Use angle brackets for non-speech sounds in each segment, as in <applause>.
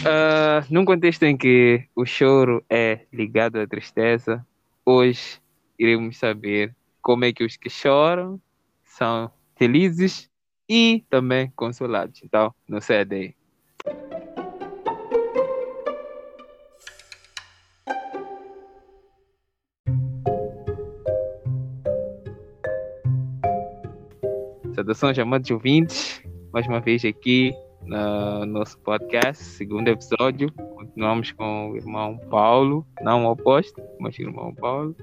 Uh, num contexto em que o choro é ligado à tristeza, hoje iremos saber como é que os que choram são felizes e também consolados. Então, não cede Saudações, amados ouvintes. Mais uma vez aqui no nosso podcast, segundo episódio. Continuamos com o irmão Paulo, não o oposto, mas o irmão Paulo.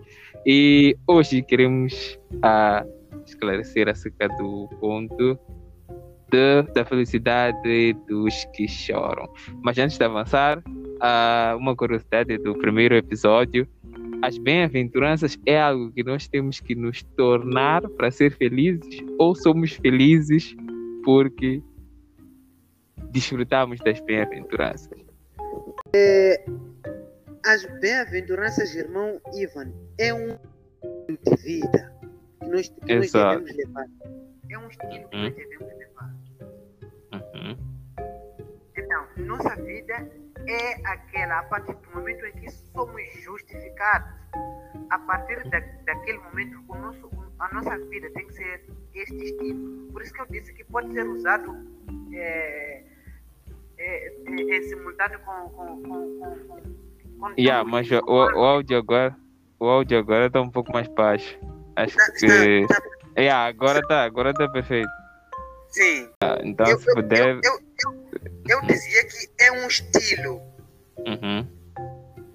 E hoje queremos uh, esclarecer acerca do ponto de, da felicidade dos que choram. Mas antes de avançar, uh, uma curiosidade do primeiro episódio. As bem-aventuranças é algo que nós temos que nos tornar para ser felizes ou somos felizes porque desfrutamos das bem-aventuranças? É, as bem-aventuranças, irmão Ivan, é um de vida que nós, que nós devemos levar. É um estilo que nós uhum. devemos levar. Uhum. Então, nossa vida é aquela, a partir do momento em que somos justificados, a partir da, daquele momento, o nosso, a nossa vida tem que ser este estilo. Por isso que eu disse que pode ser usado é, é, é, é simultâneo com, com, com, com, com yeah, mas o, o, áudio agora o áudio agora está um pouco mais baixo. Acho está, que. Está, está... Yeah, agora está, agora está perfeito. Sim. Ah, então eu, se puder. Eu, eu, eu, dizia que é um estilo. Uhum.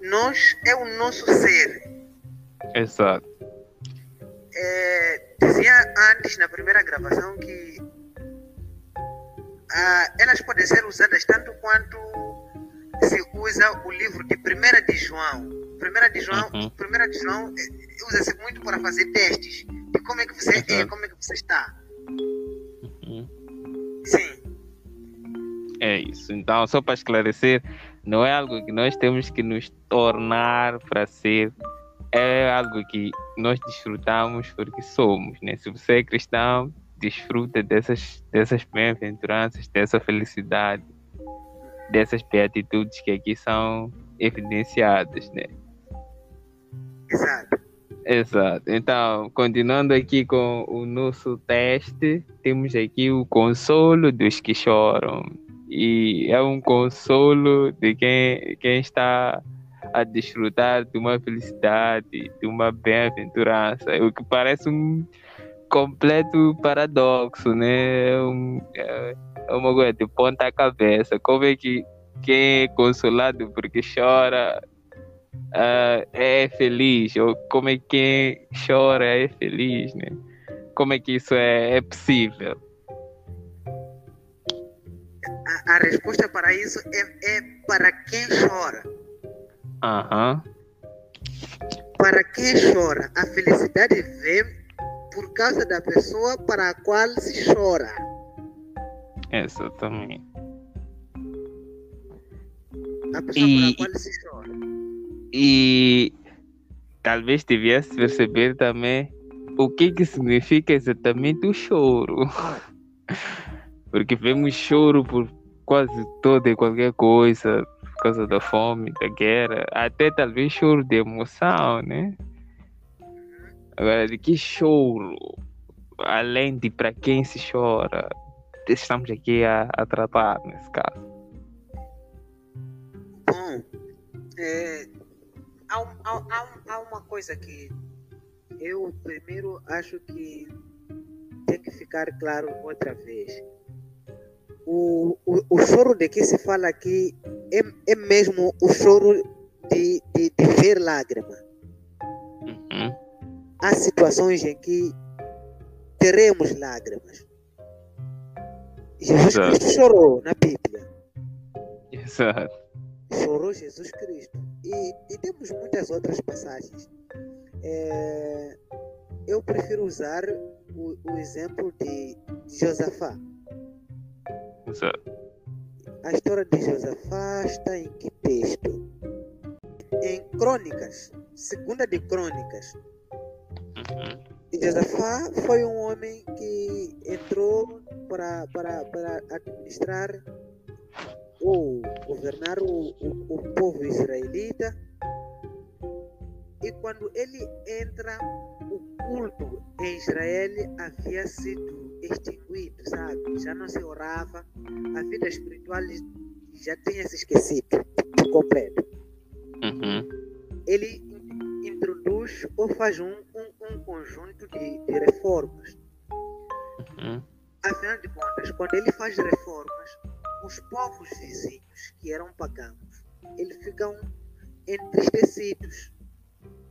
Nós é o nosso ser. Exato. É, dizia antes na primeira gravação que ah, elas podem ser usadas tanto quanto se usa o livro de Primeira de João. Primeira de João, uhum. Primeira de João eh, usa-se muito para fazer testes de como é que você uhum. é, como é que você está. É isso. Então, só para esclarecer, não é algo que nós temos que nos tornar para ser, é algo que nós desfrutamos porque somos, né? Se você é cristão, desfruta dessas, dessas bem-aventuranças, dessa felicidade, dessas beatitudes que aqui são evidenciadas, né? Exato. Exato. Então, continuando aqui com o nosso teste, temos aqui o consolo dos que choram. E é um consolo de quem, quem está a desfrutar de uma felicidade, de uma bem-aventurança. O que parece um, completo paradoxo, né? É, um, é, é uma coisa de ponta cabeça. Como é que quem é consolado porque chora uh, é feliz? Ou como é que quem chora é feliz, né? Como é que isso é, é possível? A, a, resposta para isso é, é para quem chora. Aham. Uhum. Para quem chora, a felicidade vem por causa da pessoa para a qual se chora. Exatamente. A pessoa e, para a qual se chora. E talvez tivesse perceber também o que, que significa exatamente o choro. <laughs> Porque vemos choro por quase toda e qualquer coisa, por causa da fome, da guerra, até talvez choro de emoção, né? Agora, de que choro, além de para quem se chora, estamos aqui a, a tratar nesse caso? Bom, é, há, há, há uma coisa que eu primeiro acho que tem que ficar claro outra vez. O, o, o choro de que se fala aqui é, é mesmo o choro de, de, de ver lágrima. Uhum há situações em que teremos lágrimas. Jesus Exato. Cristo chorou na Bíblia. Exato. Chorou Jesus Cristo. E, e temos muitas outras passagens. É, eu prefiro usar o, o exemplo de Josafá. A história de Josafá está em que texto? Em Crônicas segunda de Crônicas. Uhum. E Josafá foi um homem que entrou para, para, para administrar ou governar o, o, o povo israelita. E quando ele entra, o culto em Israel havia sido extinguido, sabe? Já não se orava, a vida espiritual já tinha se esquecido por completo. Uhum. Ele introduz ou faz um, um, um conjunto de, de reformas. Uhum. Afinal de contas, quando ele faz reformas, os povos vizinhos, que eram pagãos, eles ficam entristecidos.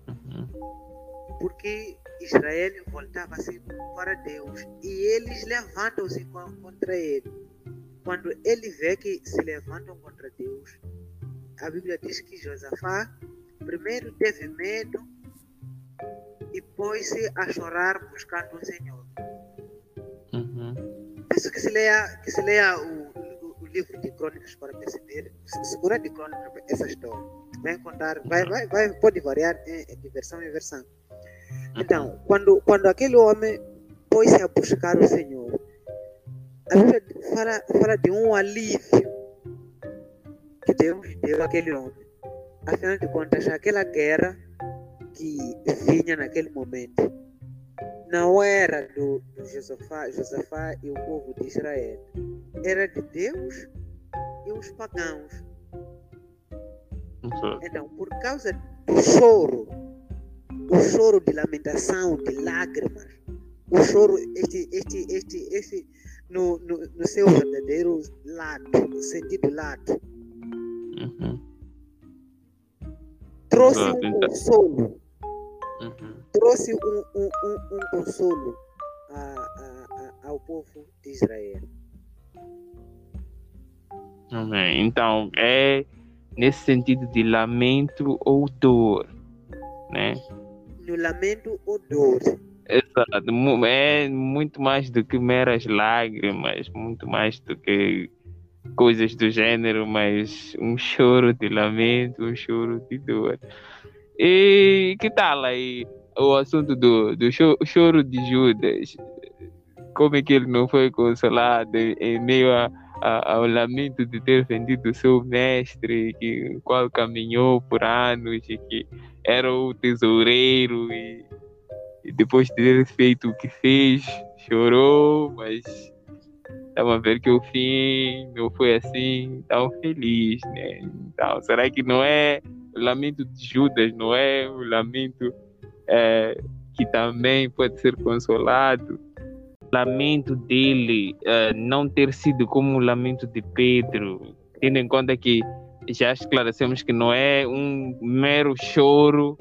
Uhum. Porque Israel voltava-se para Deus e eles levantam-se contra ele. Quando ele vê que se levantam contra Deus, a Bíblia diz que Josafá primeiro teve medo e pôs-se a chorar buscando o Senhor. Uhum. Que se leia, que se leia o, o, o livro de Crônicas para perceber, segura de Crônicas, essa história. Vai contar, vai, vai, vai, pode variar de versão em versão. Então, quando, quando aquele homem pôs-se a buscar o Senhor, a Bíblia fala, fala de um alívio que Deus deu àquele homem. Afinal de contas, aquela guerra que vinha naquele momento não era do, do Josafá, Josafá e o povo de Israel, era de Deus e os pagãos. Então, por causa do choro, o choro de lamentação, de lágrimas, o choro, este, este, este, este no, no, no seu verdadeiro lado, no sentido lado. Uhum. Trouxe um consolo, Uhum. trouxe um, um, um, um consolo a, a, a, ao povo de Israel. Amém. Então, é nesse sentido de lamento ou dor, né? No lamento ou dor. Exato. É muito mais do que meras lágrimas, muito mais do que coisas do gênero, mas um choro de lamento, um choro de dor. E que tal aí o assunto do, do cho- choro de Judas? Como é que ele não foi consolado em meio a, a- ao lamento de ter vendido seu mestre, que, qual caminhou por anos e que era o tesoureiro e e depois de ter feito o que fez, chorou, mas estava a ver que o fim não foi assim tão feliz, né? Então, será que não é o lamento de Judas, não é o lamento é, que também pode ser consolado? Lamento dele é, não ter sido como o lamento de Pedro, tendo em conta que já esclarecemos que não é um mero choro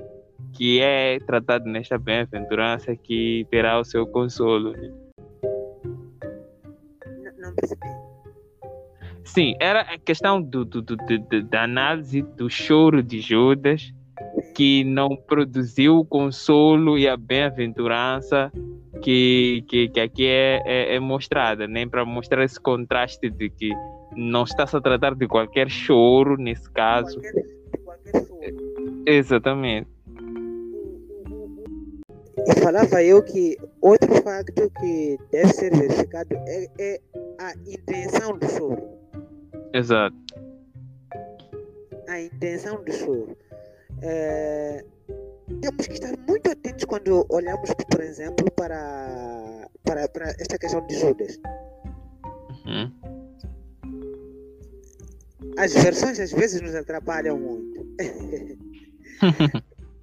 que é tratado nesta bem-aventurança que terá o seu consolo. né? N- não percebi. Sim, era a questão do, do, do- do- do- da análise do choro de Judas, que não produziu o consolo e a bem-aventurança que, que, que aqui é, é, é mostrada, né? para mostrar esse contraste de que não está-se a tratar de qualquer choro nesse caso. Qualquer, de qualquer choro. Exatamente. E falava eu que outro facto que deve ser verificado é, é a intenção do choro. Exato. A intenção do choro. É, temos que estar muito atentos quando olhamos, por exemplo, para, para, para esta questão de Judas. Uhum. As versões às vezes nos atrapalham muito. <laughs>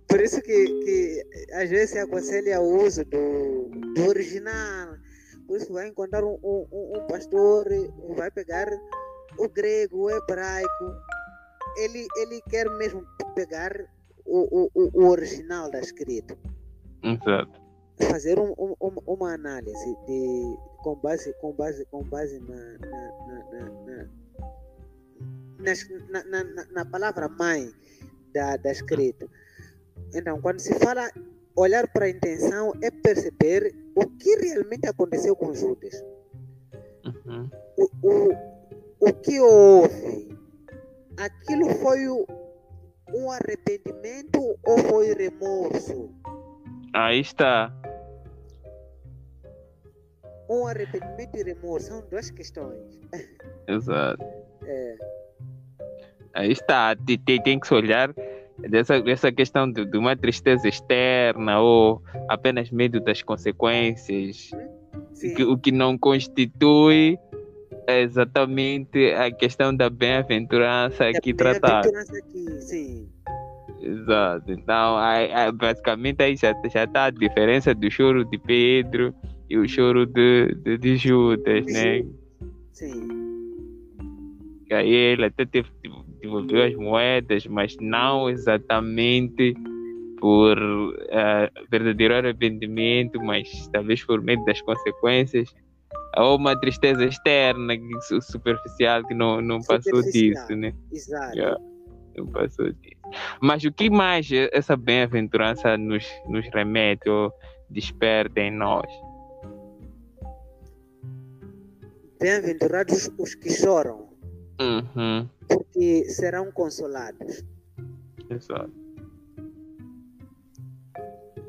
Por isso que, que às vezes se aconselha o uso do, do original. Por isso vai encontrar um, um, um- pastor, vai pegar o grego, o hebraico. Ele, ele quer mesmo pegar o, o, o- original da escrita. Exato. Fazer um- um- uma análise de, com base, com base, com base na, na, na, na, na, na- na palavra mãe da, da escrita. Então, quando se fala olhar para a intenção, é perceber o que realmente aconteceu com Judas. Uhum. O, o, o que houve. Aquilo foi o, um arrependimento ou foi remorso? Aí está. Um arrependimento e remorso são duas questões. Exato. É, Aí está. Tem, tem- que se olhar dessa, dessa questão de, de uma tristeza externa ou apenas medo das consequências, sim, que, o que não constitui exatamente a questão da bem-aventurança é aqui tratada. sim. Exato. Então, aí, aí, basicamente, aí já já está a diferença do choro de Pedro e o choro de, de, de Judas, né? Sim, aí ele até teve, devolveu as moedas, mas não exatamente por eh, verdadeiro arrependimento, mas talvez por medo das consequências. Ou uma tristeza externa, superficial, que não, não passou disso, né? exato. Yeah. Não passou disso. Mas o que mais essa bem-aventurança nos, nos remete ou desperta em nós? Bem-aventurados os que choram, Uhum. porque serão consolados. Exato.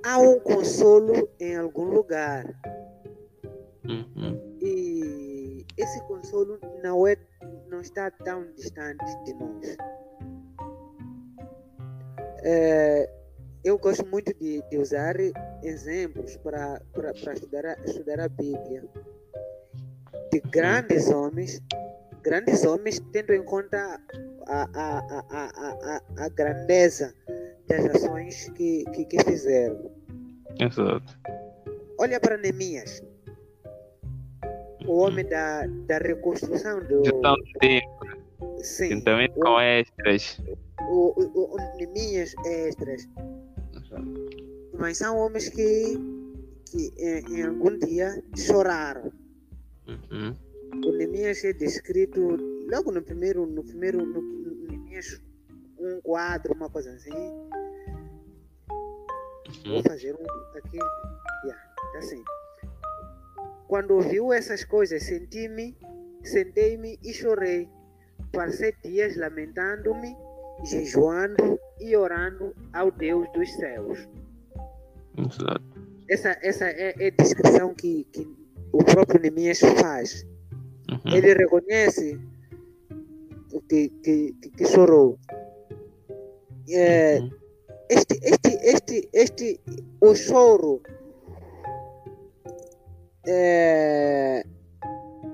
Há um consolo em algum lugar. Uhum. E esse consolo não, é, não está tão distante de nós. É, eu gosto muito de, de usar exemplos para para estudar, a- estudar a Bíblia. De grandes homens, grandes homens tendo em conta a, a, a, a, a, grandeza das ações que, que, que fizeram. Exato. Olha para Neemias, o homem da, da reconstrução do. Gestão do tempo, Sim, juntamente com extras. o, o, o Neemias Extras. Mas são homens que, que em, em algum dia choraram. Uhum. Neemias é descrito logo no primeiro, no primeiro, no, Neemias um quadro, uma coisa assim. Vou Uhum. fazer um aqui, yeah, tá assim. Quando ouviu essas coisas, senti-me, sentei-me e chorei. Passei dias lamentando-me, jejuando e orando ao Deus dos céus. Exato. Essa, essa é, é a descrição que, que o próprio Neemias faz. Uhum. Ele reconhece que, que, que chorou. É, Uhum. este, este, este, este, o choro é,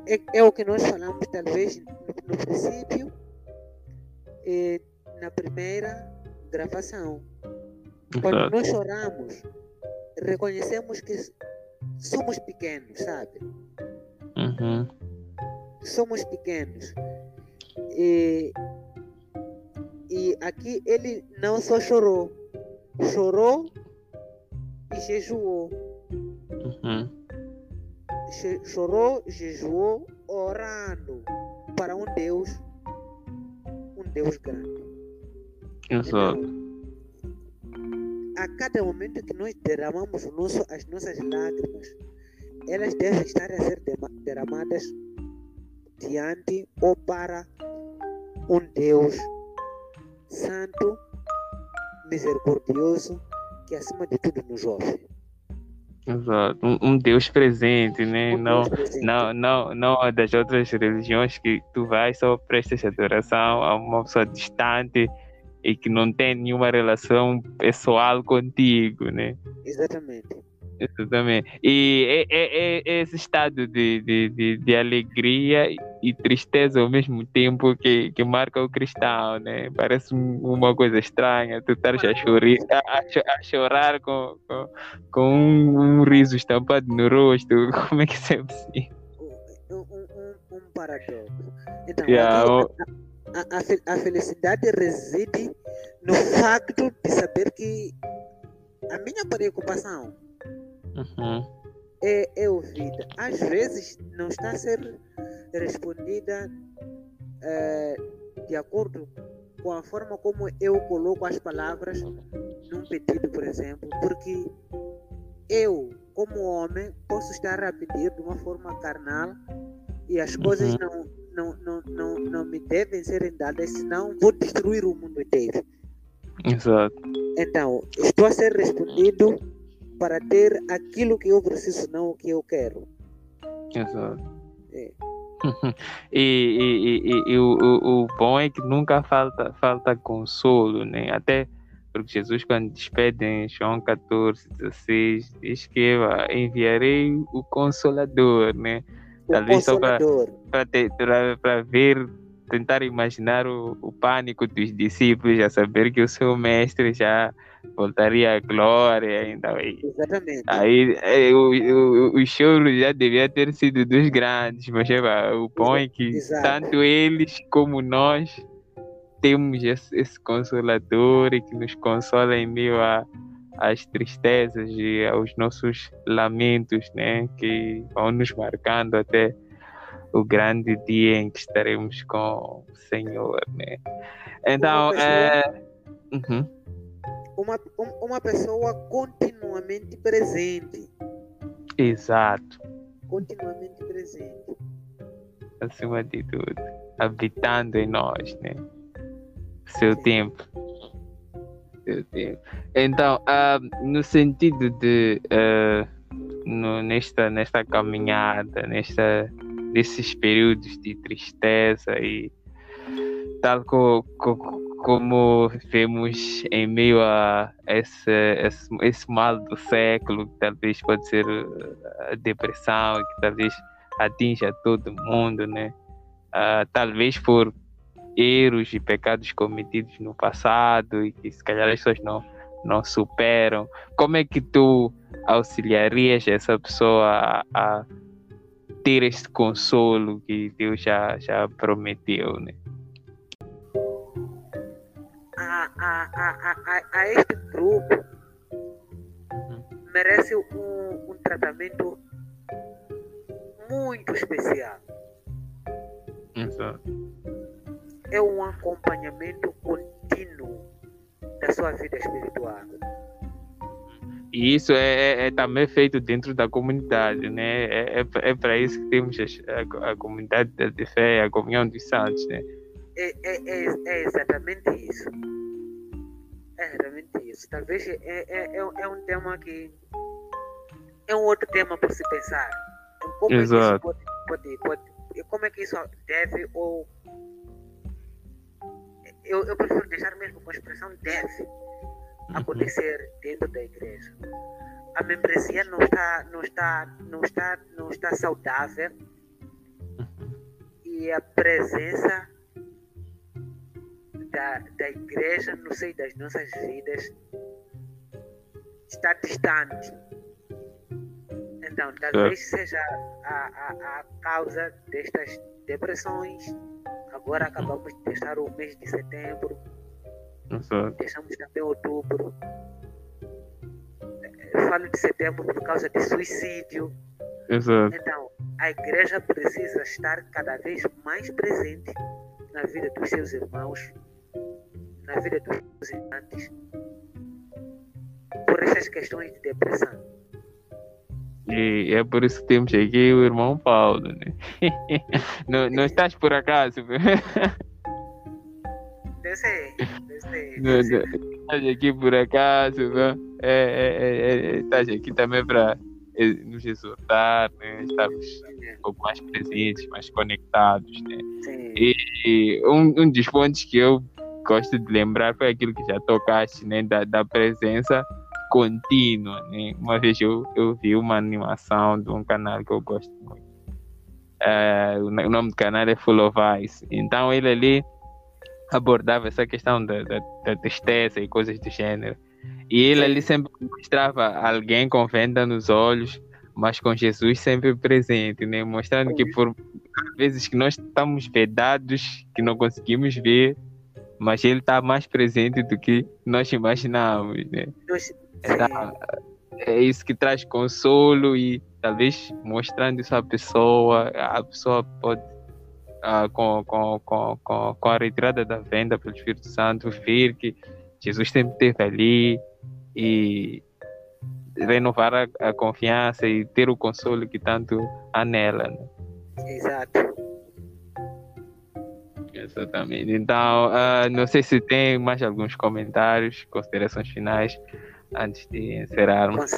é, é o que nós falamos talvez no, no princípio, e na primeira gravação. Quando Exato. nós choramos, reconhecemos que somos pequenos, sabe? Uhum. Somos pequenos. E, e aqui ele não só chorou, chorou e jejuou. Uhum. Chorou, jejuou, orando para um Deus, um Deus grande. Exato. a cada momento que nós derramamos nosso, as nossas lágrimas, elas devem estar a ser derramadas diante ou para um Deus santo, misericordioso, que acima de tudo nos ouve. Exato. Um, um Deus presente, né? Um Não, Deus presente. não, não, não a das outras religiões que tu vais só prestas adoração a uma pessoa distante e que não tem nenhuma relação pessoal contigo, né? Exatamente. Exatamente. E é, é- é esse estado de, de, de, de alegria e tristeza ao mesmo tempo que, que marca o cristão, né? Parece um- uma coisa estranha, tu estás a chorar, a, a cho- a chorar com, com, com um, um riso estampado no rosto. <laughs> Como é que isso é possível? Um, um, um, paradoxo. Então, Yeah, o- a, a, a felicidade reside no facto de saber que a minha preocupação Uhum, é, é ouvida. Às vezes não está a ser respondida eh, de acordo com a forma como eu coloco as palavras num pedido, por exemplo, porque eu, como homem, posso estar a pedir de uma forma carnal e as coisas Uhum. não, não, não, não, não me devem ser dadas, senão vou destruir o mundo inteiro. Exato. Então, estou a ser respondido para ter aquilo que eu preciso, não o que eu quero. Exato. É. <laughs> e, e, e, e, o, o, o bom é que nunca falta, falta consolo, né? Até porque Jesus, quando despede em João 14, 16, diz que enviarei o Consolador, né? Talvez só para ver, tentar imaginar o, o pânico dos discípulos, a saber que o seu mestre já voltaria à glória ainda. Exatamente. Aí é, o, o, o choro já devia ter sido dos grandes, mas é, o bom é que Exato. tanto eles como nós temos esse, esse consolador e que nos consola em meio a, às tristezas e aos nossos lamentos, né? Que vão nos marcando até o grande dia em que estaremos com o Senhor, né? Então, é... Uhum. Uma, uma pessoa continuamente presente. Exato. Continuamente presente. Acima de tudo, habitando em nós, né? Seu tempo. Seu tempo. Então, uh, no sentido de uh, no, nesta, nesta caminhada, nesta, nesses períodos de tristeza e tal co, co, como vemos em meio a esse, esse, esse mal do século, que talvez pode ser a depressão, que talvez atinja todo mundo, né? Uh, talvez por erros e pecados cometidos no passado e que se calhar as pessoas não, não superam. Como é que tu auxiliarias essa pessoa a, a ter este consolo que Deus já, já prometeu, né? A, a, a, a, este grupo merece um, um tratamento muito especial. Exato é um acompanhamento contínuo da sua vida espiritual. E isso é, é, é também feito dentro da comunidade, né? É, é, é para isso que temos a, a, comunidade de fé, a comunhão dos santos, né? É, é, é, é exatamente isso. É exatamente isso. Talvez é, é, é, é um tema que é um outro tema para se pensar. Como Exato. É que isso pode, pode, pode, como é que isso deve ou eu, eu prefiro deixar mesmo com a expressão deve uhum. acontecer dentro da igreja. A membresia não está, não está, não está, não está saudável uhum. e a presença da, da igreja no seio das nossas vidas está distante. Então, talvez seja a, a, a causa destas depressões, Agora acabamos de deixar o mês de setembro. Exato. Deixamos também outubro. Eu falo de setembro por causa de suicídio. Exato. Então, a igreja precisa estar cada vez mais presente na vida dos seus irmãos, na vida dos irmãos, por essas questões de depressão. E é por isso que temos aqui o irmão Paulo, né? <laughs> não, não estás por acaso? Eu sei, Estás aqui por acaso, né? É, é, é, é, estás aqui também para é, nos exortar, né? Estarmos um pouco mais presentes, mais conectados, né? Sim. E um, um dos pontos que eu gosto de lembrar foi aquilo que já tocaste, né? Da, da presença contínua. Né? Uma vez eu, eu vi uma animação de um canal que eu gosto muito. Uh, o nome do canal é Full of Ice. Então ele ali abordava essa questão da, da, da tristeza e coisas do gênero. E ele ali sempre mostrava alguém com venda nos olhos, mas com Jesus sempre presente, né? mostrando que por vezes que nós estamos vedados, que não conseguimos ver, mas ele está mais presente do que nós imaginamos. Né? é isso que traz consolo e talvez mostrando isso à pessoa, a pessoa pode, uh, com, com, com, com, com a retirada da venda pelo Espírito Santo, ver que Jesus sempre esteve ali e renovar a, a, confiança e ter o consolo que tanto há nela. Né? Exato. Exatamente. Então, uh, não sei se tem mais alguns comentários, considerações finais antes de encerrarmos.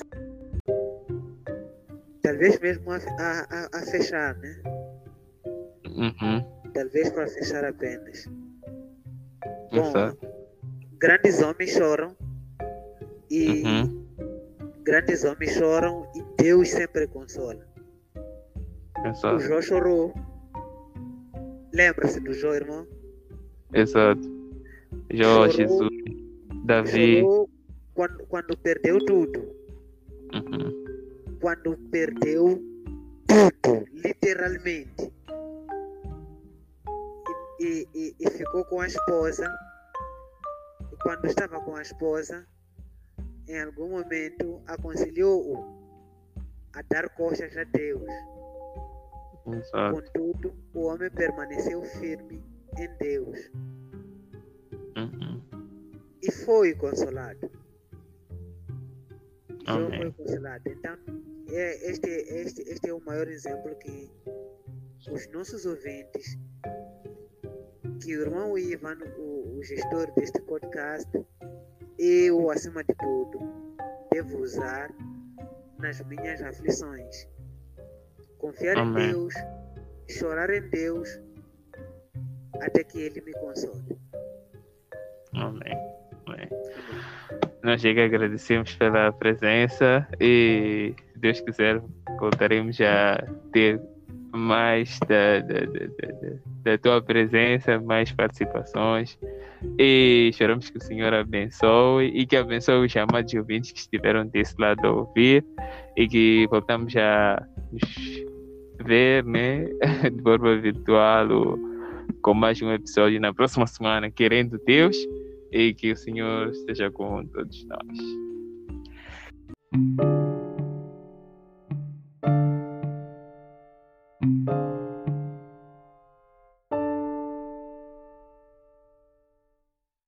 Talvez mesmo a, a, a fechar, né? Uhum. Talvez para fechar apenas. Bom, grandes homens choram e uhum. grandes homens choram e Deus sempre consola. Exato. O Jó chorou. Lembra-se do Jó, irmão? Exato. Jó, chorou, Jesus, Davi. Quando, quando perdeu tudo. Uhum. Quando perdeu tudo, literalmente. E, e, e ficou com a esposa. E quando estava com a esposa, em algum momento aconselhou-o a dar costas a Deus. Exato. Contudo, o homem permaneceu firme em Deus. Uhum. E foi consolado. Amém. foi consolado. Então, é, este, este, este é o maior exemplo que os nossos ouvintes, que o irmão Ivan, o, o gestor deste podcast, eu, acima de tudo, devo usar nas minhas aflições. Confiar Amém. em Deus, chorar em Deus, até que Ele me console. Amém. Amém. Nós chega agradecemos pela presença e, se Deus quiser, voltaremos a ter mais da, da, da, da, tua presença, mais participações. E choramos que o Senhor abençoe. E que abençoe os chamados ouvintes que estiveram desse lado a ouvir. E que voltamos a nos ver né, <laughs> de forma virtual com mais um episódio na próxima semana, querendo Deus, e que o Senhor esteja com todos nós.